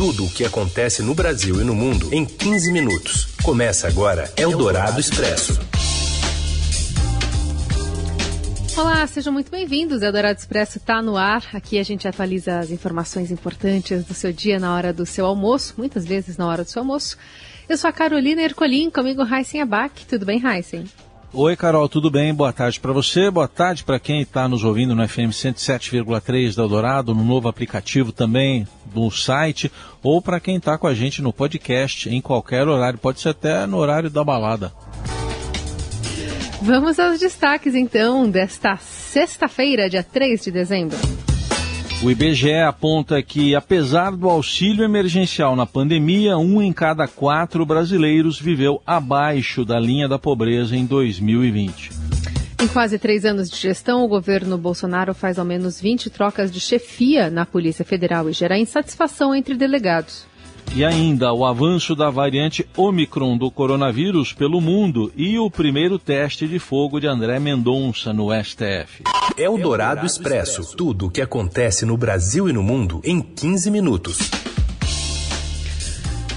Tudo o que acontece no Brasil e no mundo em 15 minutos. Começa agora Eldorado Expresso. Olá, sejam muito bem-vindos. Eldorado Expresso está no ar. Aqui a gente atualiza as informações importantes do seu dia na hora do seu almoço, muitas vezes na hora do seu almoço. Eu sou a Carolina Ercolim, comigo Heisen Abac. Tudo bem, Heisen? Oi, Carol, tudo bem? Boa tarde para você, boa tarde para quem está nos ouvindo no FM 107,3 da Eldorado, no novo aplicativo também, no site, ou para quem está com a gente no podcast em qualquer horário, pode ser até no horário da balada. Vamos aos destaques então desta sexta-feira, dia 3 de dezembro. O IBGE aponta que, apesar do auxílio emergencial na pandemia, um em cada quatro brasileiros viveu abaixo da linha da pobreza em 2020. Em quase três anos de gestão, o governo Bolsonaro faz ao menos 20 trocas de chefia na Polícia Federal e gera insatisfação entre delegados. E ainda o avanço da variante Omicron do coronavírus pelo mundo e o primeiro teste de fogo de André Mendonça no STF. É o Dourado Expresso. Tudo o que acontece no Brasil e no mundo em 15 minutos.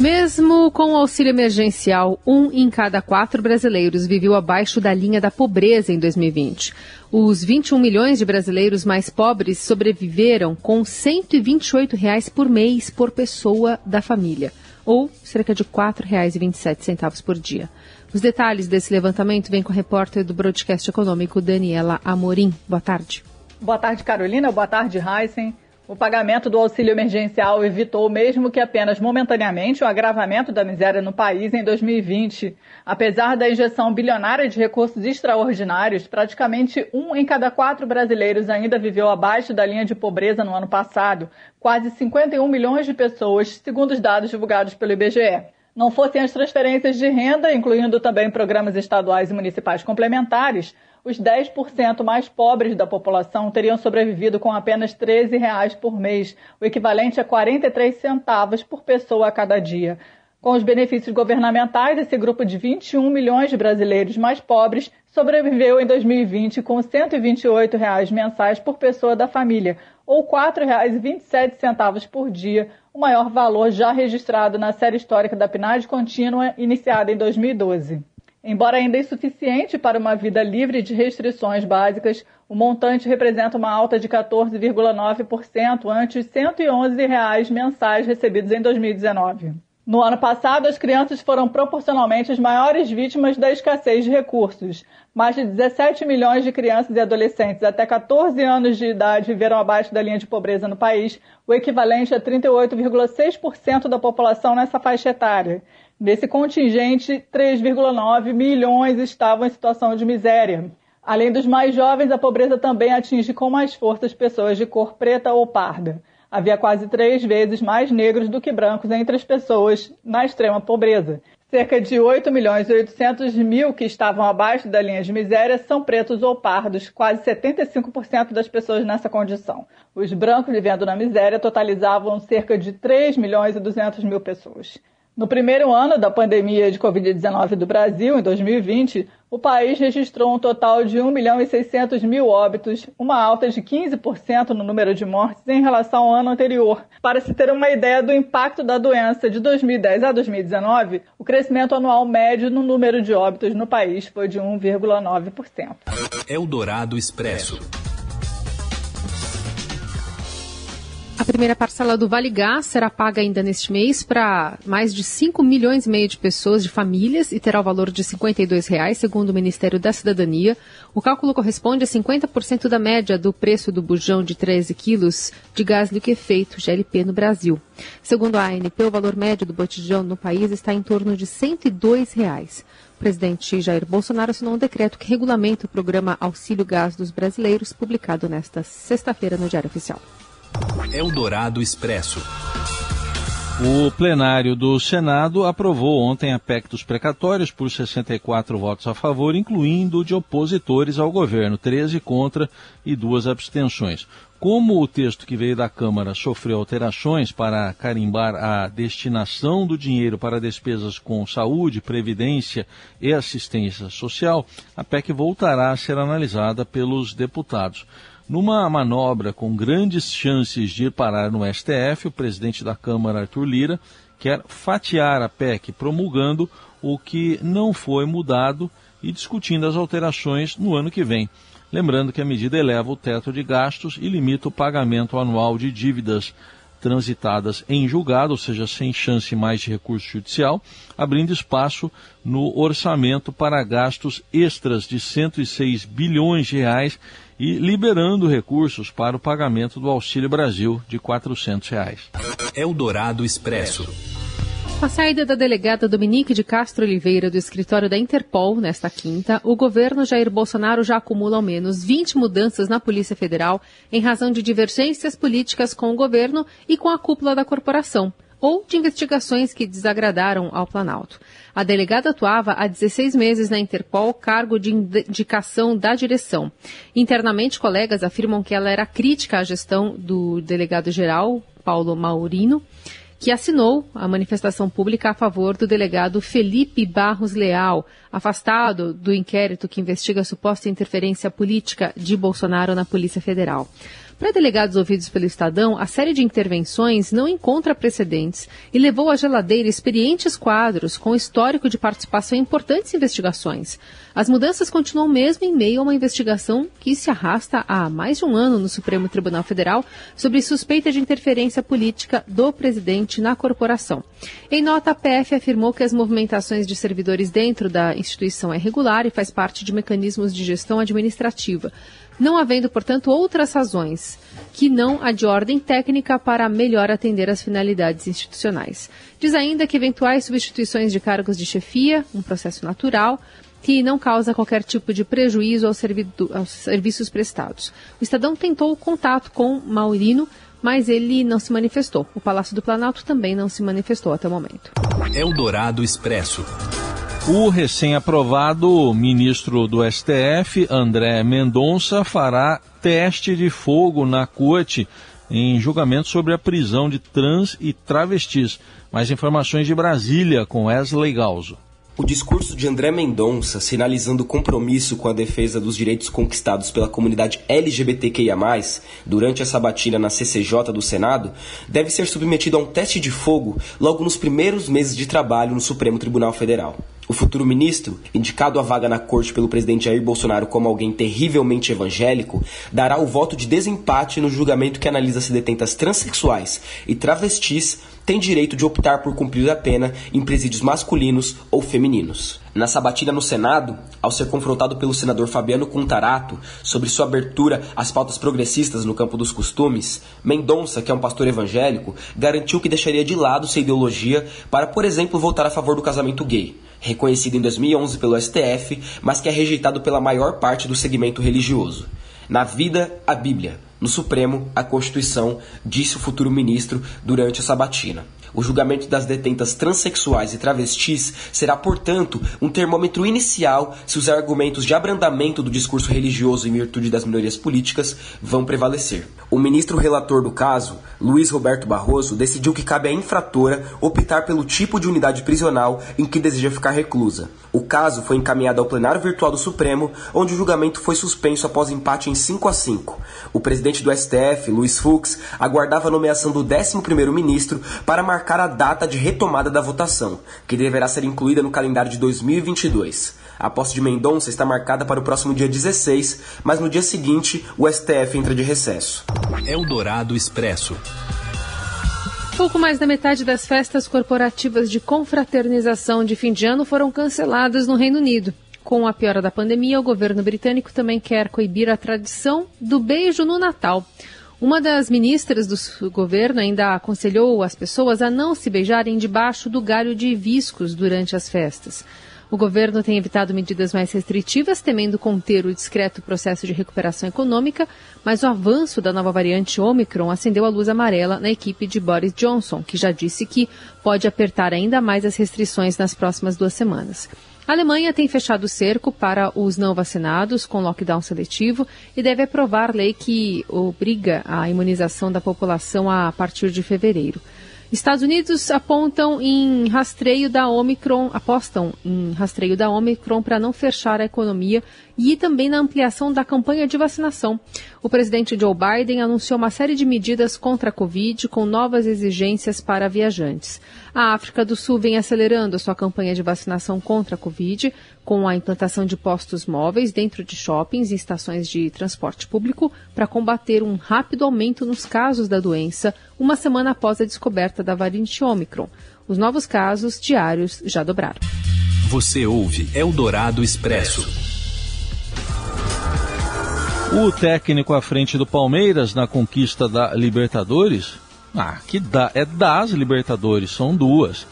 Mesmo com o auxílio emergencial, um em cada quatro brasileiros viveu abaixo da linha da pobreza em 2020. Os 21 milhões de brasileiros mais pobres sobreviveram com 128 reais por mês por pessoa da família, ou cerca de R$ 4,27 por dia. Os detalhes desse levantamento vêm com a repórter do Broadcast Econômico, Daniela Amorim. Boa tarde. Boa tarde, Carolina. Boa tarde, Heisen. O pagamento do auxílio emergencial evitou, mesmo que apenas momentaneamente, o agravamento da miséria no país em 2020. Apesar da injeção bilionária de recursos extraordinários, praticamente um em cada quatro brasileiros ainda viveu abaixo da linha de pobreza no ano passado, quase 51 milhões de pessoas, segundo os dados divulgados pelo IBGE. Não fossem as transferências de renda, incluindo também programas estaduais e municipais complementares, os 10% mais pobres da população teriam sobrevivido com apenas 13 reais por mês, o equivalente a 43 centavos por pessoa a cada dia. Com os benefícios governamentais, esse grupo de 21 milhões de brasileiros mais pobres sobreviveu em 2020 com 128 reais mensais por pessoa da família, ou R$ 4,27 por dia, o maior valor já registrado na série histórica da PNAD contínua iniciada em 2012. Embora ainda insuficiente para uma vida livre de restrições básicas, o montante representa uma alta de 14,9% ante os 111 reais mensais recebidos em 2019. No ano passado, as crianças foram proporcionalmente as maiores vítimas da escassez de recursos. Mais de 17 milhões de crianças e adolescentes até 14 anos de idade viveram abaixo da linha de pobreza no país, o equivalente a 38,6% da população nessa faixa etária. Desse contingente, 3,9 milhões estavam em situação de miséria. Além dos mais jovens, a pobreza também atinge com mais força as pessoas de cor preta ou parda. Havia quase três vezes mais negros do que brancos entre as pessoas na extrema pobreza. Cerca de 8 milhões e 800 mil que estavam abaixo da linha de miséria são pretos ou pardos, quase 75% das pessoas nessa condição. Os brancos vivendo na miséria totalizavam cerca de 3 milhões e 200 mil pessoas. No primeiro ano da pandemia de Covid-19 do Brasil, em 2020, o país registrou um total de 1 milhão e 600 mil óbitos, uma alta de 15% no número de mortes em relação ao ano anterior. Para se ter uma ideia do impacto da doença de 2010 a 2019, o crescimento anual médio no número de óbitos no país foi de 1,9%. Eldorado Expresso. Primeira parcela do Vale Gás será paga ainda neste mês para mais de 5 milhões e meio de pessoas, de famílias, e terá o valor de 52 reais, segundo o Ministério da Cidadania. O cálculo corresponde a 50% da média do preço do bujão de 13 quilos de gás liquefeito GLP no Brasil. Segundo a ANP, o valor médio do botijão no país está em torno de 102 reais. O presidente Jair Bolsonaro assinou um decreto que regulamenta o programa Auxílio Gás dos Brasileiros, publicado nesta sexta-feira no Diário Oficial. Eldorado Expresso. O plenário do Senado aprovou ontem a PEC dos precatórios por 64 votos a favor, incluindo de opositores ao governo, 13 contra e duas abstenções. Como o texto que veio da Câmara sofreu alterações para carimbar a destinação do dinheiro para despesas com saúde, previdência e assistência social, a PEC voltará a ser analisada pelos deputados. Numa manobra com grandes chances de ir parar no STF, o presidente da Câmara, Arthur Lira, quer fatiar a PEC, promulgando o que não foi mudado e discutindo as alterações no ano que vem. Lembrando que a medida eleva o teto de gastos e limita o pagamento anual de dívidas transitadas em julgado, ou seja, sem chance mais de recurso judicial, abrindo espaço no orçamento para gastos extras de 106 bilhões de reais e liberando recursos para o pagamento do Auxílio Brasil de 400 reais. Eldorado Expresso. Com a saída da delegada Dominique de Castro Oliveira do escritório da Interpol nesta quinta, o governo Jair Bolsonaro já acumula ao menos 20 mudanças na Polícia Federal em razão de divergências políticas com o governo e com a cúpula da corporação, ou de investigações que desagradaram ao Planalto. A delegada atuava há 16 meses na Interpol, cargo de indicação da direção. Internamente, colegas afirmam que ela era crítica à gestão do delegado-geral, Paulo Maurino, que assinou a manifestação pública a favor do delegado Felipe Barros Leal, afastado do inquérito que investiga a suposta interferência política de Bolsonaro na Polícia Federal. Para delegados ouvidos pelo Estadão, a série de intervenções não encontra precedentes e levou à geladeira experientes quadros com histórico de participação em importantes investigações. As mudanças continuam mesmo em meio a uma investigação que se arrasta há mais de um ano no Supremo Tribunal Federal sobre suspeita de interferência política do presidente na corporação. Em nota, a PF afirmou que as movimentações de servidores dentro da instituição é regular e faz parte de mecanismos de gestão administrativa não havendo, portanto, outras razões que não a de ordem técnica para melhor atender às finalidades institucionais. Diz ainda que eventuais substituições de cargos de chefia, um processo natural, que não causa qualquer tipo de prejuízo aos, aos serviços prestados. O Estadão tentou contato com Maurino, mas ele não se manifestou. O Palácio do Planalto também não se manifestou até o momento. Expresso. O recém-aprovado ministro do STF, André Mendonça, fará teste de fogo na corte em julgamento sobre a prisão de trans e travestis. Mais informações de Brasília com Wesley Galzo. O discurso de André Mendonça, sinalizando compromisso com a defesa dos direitos conquistados pela comunidade LGBTQIA, durante a sabatina na CCJ do Senado, deve ser submetido a um teste de fogo logo nos primeiros meses de trabalho no Supremo Tribunal Federal. O futuro ministro, indicado à vaga na corte pelo presidente Jair Bolsonaro como alguém terrivelmente evangélico, dará o voto de desempate no julgamento que analisa se detentas transexuais e travestis têm direito de optar por cumprir a pena em presídios masculinos ou femininos. Na sabatina no Senado, ao ser confrontado pelo senador Fabiano Contarato sobre sua abertura às pautas progressistas no campo dos costumes, Mendonça, que é um pastor evangélico, garantiu que deixaria de lado sua ideologia para, por exemplo, votar a favor do casamento gay reconhecido em 2011 pelo STF, mas que é rejeitado pela maior parte do segmento religioso. Na vida, a Bíblia. No Supremo, a Constituição, disse o futuro ministro durante a sabatina. O julgamento das detentas transexuais e travestis será, portanto, um termômetro inicial se os argumentos de abrandamento do discurso religioso em virtude das minorias políticas vão prevalecer. O ministro relator do caso, Luiz Roberto Barroso, decidiu que cabe à infratora optar pelo tipo de unidade prisional em que deseja ficar reclusa. O caso foi encaminhado ao plenário virtual do Supremo, onde o julgamento foi suspenso após empate em 5 a 5. O presidente do STF, Luiz Fux, aguardava a nomeação do 11º ministro para marcar marcar a data de retomada da votação, que deverá ser incluída no calendário de 2022. A posse de Mendonça está marcada para o próximo dia 16, mas no dia seguinte o STF entra de recesso. Eldorado Expresso. Pouco mais da metade das festas corporativas de confraternização de fim de ano foram canceladas no Reino Unido. Com a piora da pandemia, o governo britânico também quer coibir a tradição do beijo no Natal. Uma das ministras do governo ainda aconselhou as pessoas a não se beijarem debaixo do galho de hibiscos durante as festas. O governo tem evitado medidas mais restritivas, temendo conter o discreto processo de recuperação econômica, mas o avanço da nova variante Omicron acendeu a luz amarela na equipe de Boris Johnson, que já disse que pode apertar ainda mais as restrições nas próximas duas semanas. A Alemanha tem fechado o cerco para os não vacinados com lockdown seletivo e deve aprovar lei que obriga a imunização da população a partir de fevereiro. Estados Unidos apontam em rastreio da Omicron, apostam em rastreio da Omicron para não fechar a economia e também na ampliação da campanha de vacinação. O presidente Joe Biden anunciou uma série de medidas contra a Covid com novas exigências para viajantes. A África do Sul vem acelerando sua campanha de vacinação contra a Covid, com a implantação de postos móveis dentro de shoppings e estações de transporte público para combater um rápido aumento nos casos da doença, uma semana após a descoberta da variante Omicron. Os novos casos diários já dobraram. Você ouve Eldorado Expresso. O técnico à frente do Palmeiras na conquista da Libertadores, ah, que dá, é das Libertadores, são duas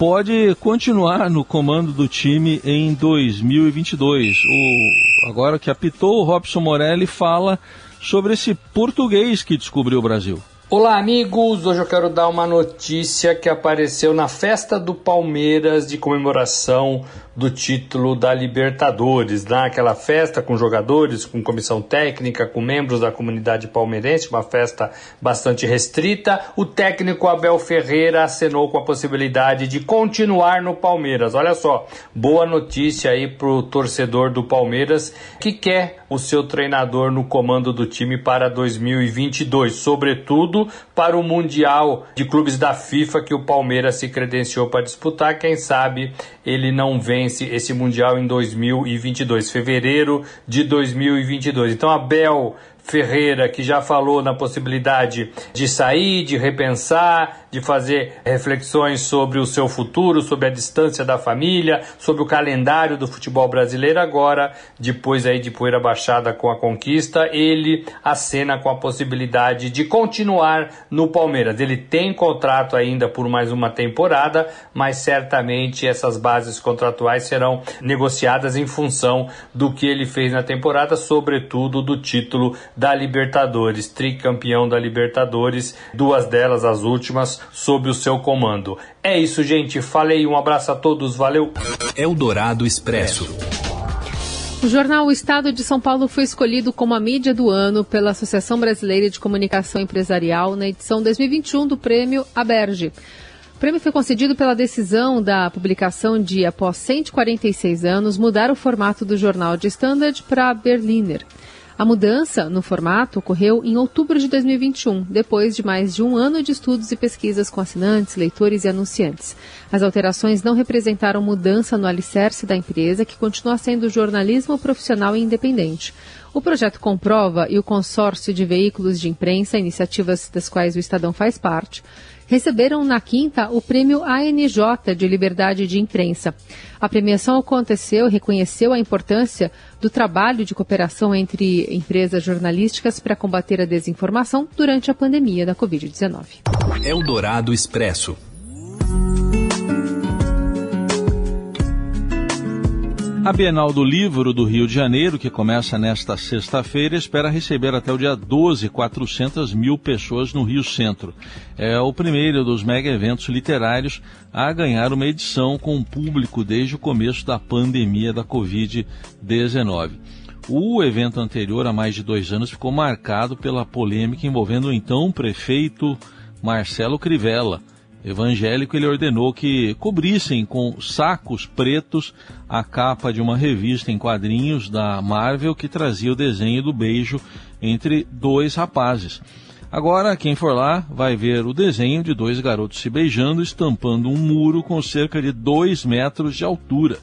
pode continuar no comando do time em 2022. O, agora que apitou, o Robson Morelli fala sobre esse português que descobriu o Brasil. Olá, amigos! Hoje eu quero dar uma notícia que apareceu na festa do Palmeiras de comemoração do título da Libertadores, naquela festa com jogadores, com comissão técnica, com membros da comunidade palmeirense, uma festa bastante restrita. O técnico Abel Ferreira acenou com a possibilidade de continuar no Palmeiras. Olha só, boa notícia aí pro torcedor do Palmeiras que quer o seu treinador no comando do time para 2022, sobretudo para o Mundial de Clubes da FIFA que o Palmeiras se credenciou para disputar. Quem sabe ele não vence esse, Mundial em 2022, fevereiro de 2022. Então, Abel Ferreira, que já falou na possibilidade de sair, de repensar, de fazer reflexões sobre o seu futuro, sobre a distância da família, sobre o calendário do futebol brasileiro. Agora, depois aí de poeira baixada com a conquista, ele acena com a possibilidade de continuar no Palmeiras. Ele tem contrato ainda por mais uma temporada, mas certamente essas bases contratuais serão negociadas em função do que ele fez na temporada, sobretudo do título da Libertadores, tricampeão da Libertadores, duas delas, as últimas, sob o seu comando. É isso, gente. Falei, um abraço a todos, valeu. Eldorado Expresso. O jornal O Estado de São Paulo foi escolhido como a mídia do ano pela Associação Brasileira de Comunicação Empresarial na edição 2021 do Prêmio Aberge. O prêmio foi concedido pela decisão da publicação de, após 146 anos, mudar o formato do jornal de Standard para Berliner. A mudança no formato ocorreu em outubro de 2021, depois de mais de um ano de estudos e pesquisas com assinantes, leitores e anunciantes. As alterações não representaram mudança no alicerce da empresa, que continua sendo jornalismo profissional e independente. O projeto Comprova e o consórcio de veículos de imprensa, iniciativas das quais o Estadão faz parte, receberam na quinta o prêmio ANJ de Liberdade de Imprensa. A premiação aconteceu e reconheceu a importância do trabalho de cooperação entre empresas jornalísticas para combater a desinformação durante a pandemia da Covid-19. Eldorado Expresso. A Bienal do Livro do Rio de Janeiro, que começa nesta sexta-feira, espera receber até o dia 12 400 mil pessoas no Rio Centro. É o primeiro dos mega eventos literários a ganhar uma edição com público desde o começo da pandemia da Covid-19. O evento anterior, há mais de dois anos, ficou marcado pela polêmica envolvendo o então prefeito Marcelo Crivella evangélico, ele ordenou que cobrissem com sacos pretos a capa de uma revista em quadrinhos da Marvel que trazia o desenho do beijo entre dois rapazes. Agora, quem for lá vai ver o desenho de dois garotos se beijando, estampando um muro com cerca de dois metros de altura.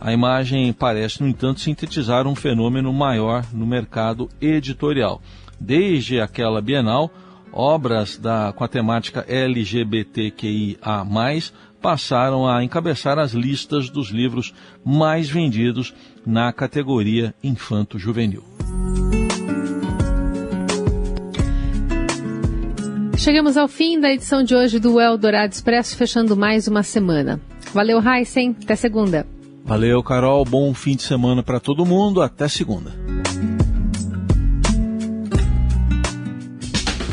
A imagem parece, no entanto, sintetizar um fenômeno maior no mercado editorial. Desde aquela Bienal, obras da, com a temática LGBTQIA, passaram a encabeçar as listas dos livros mais vendidos na categoria infanto-juvenil. Chegamos ao fim da edição de hoje do Eldorado Expresso, fechando mais uma semana. Valeu, Heisen. Até segunda. Valeu, Carol. Bom fim de semana para todo mundo. Até segunda.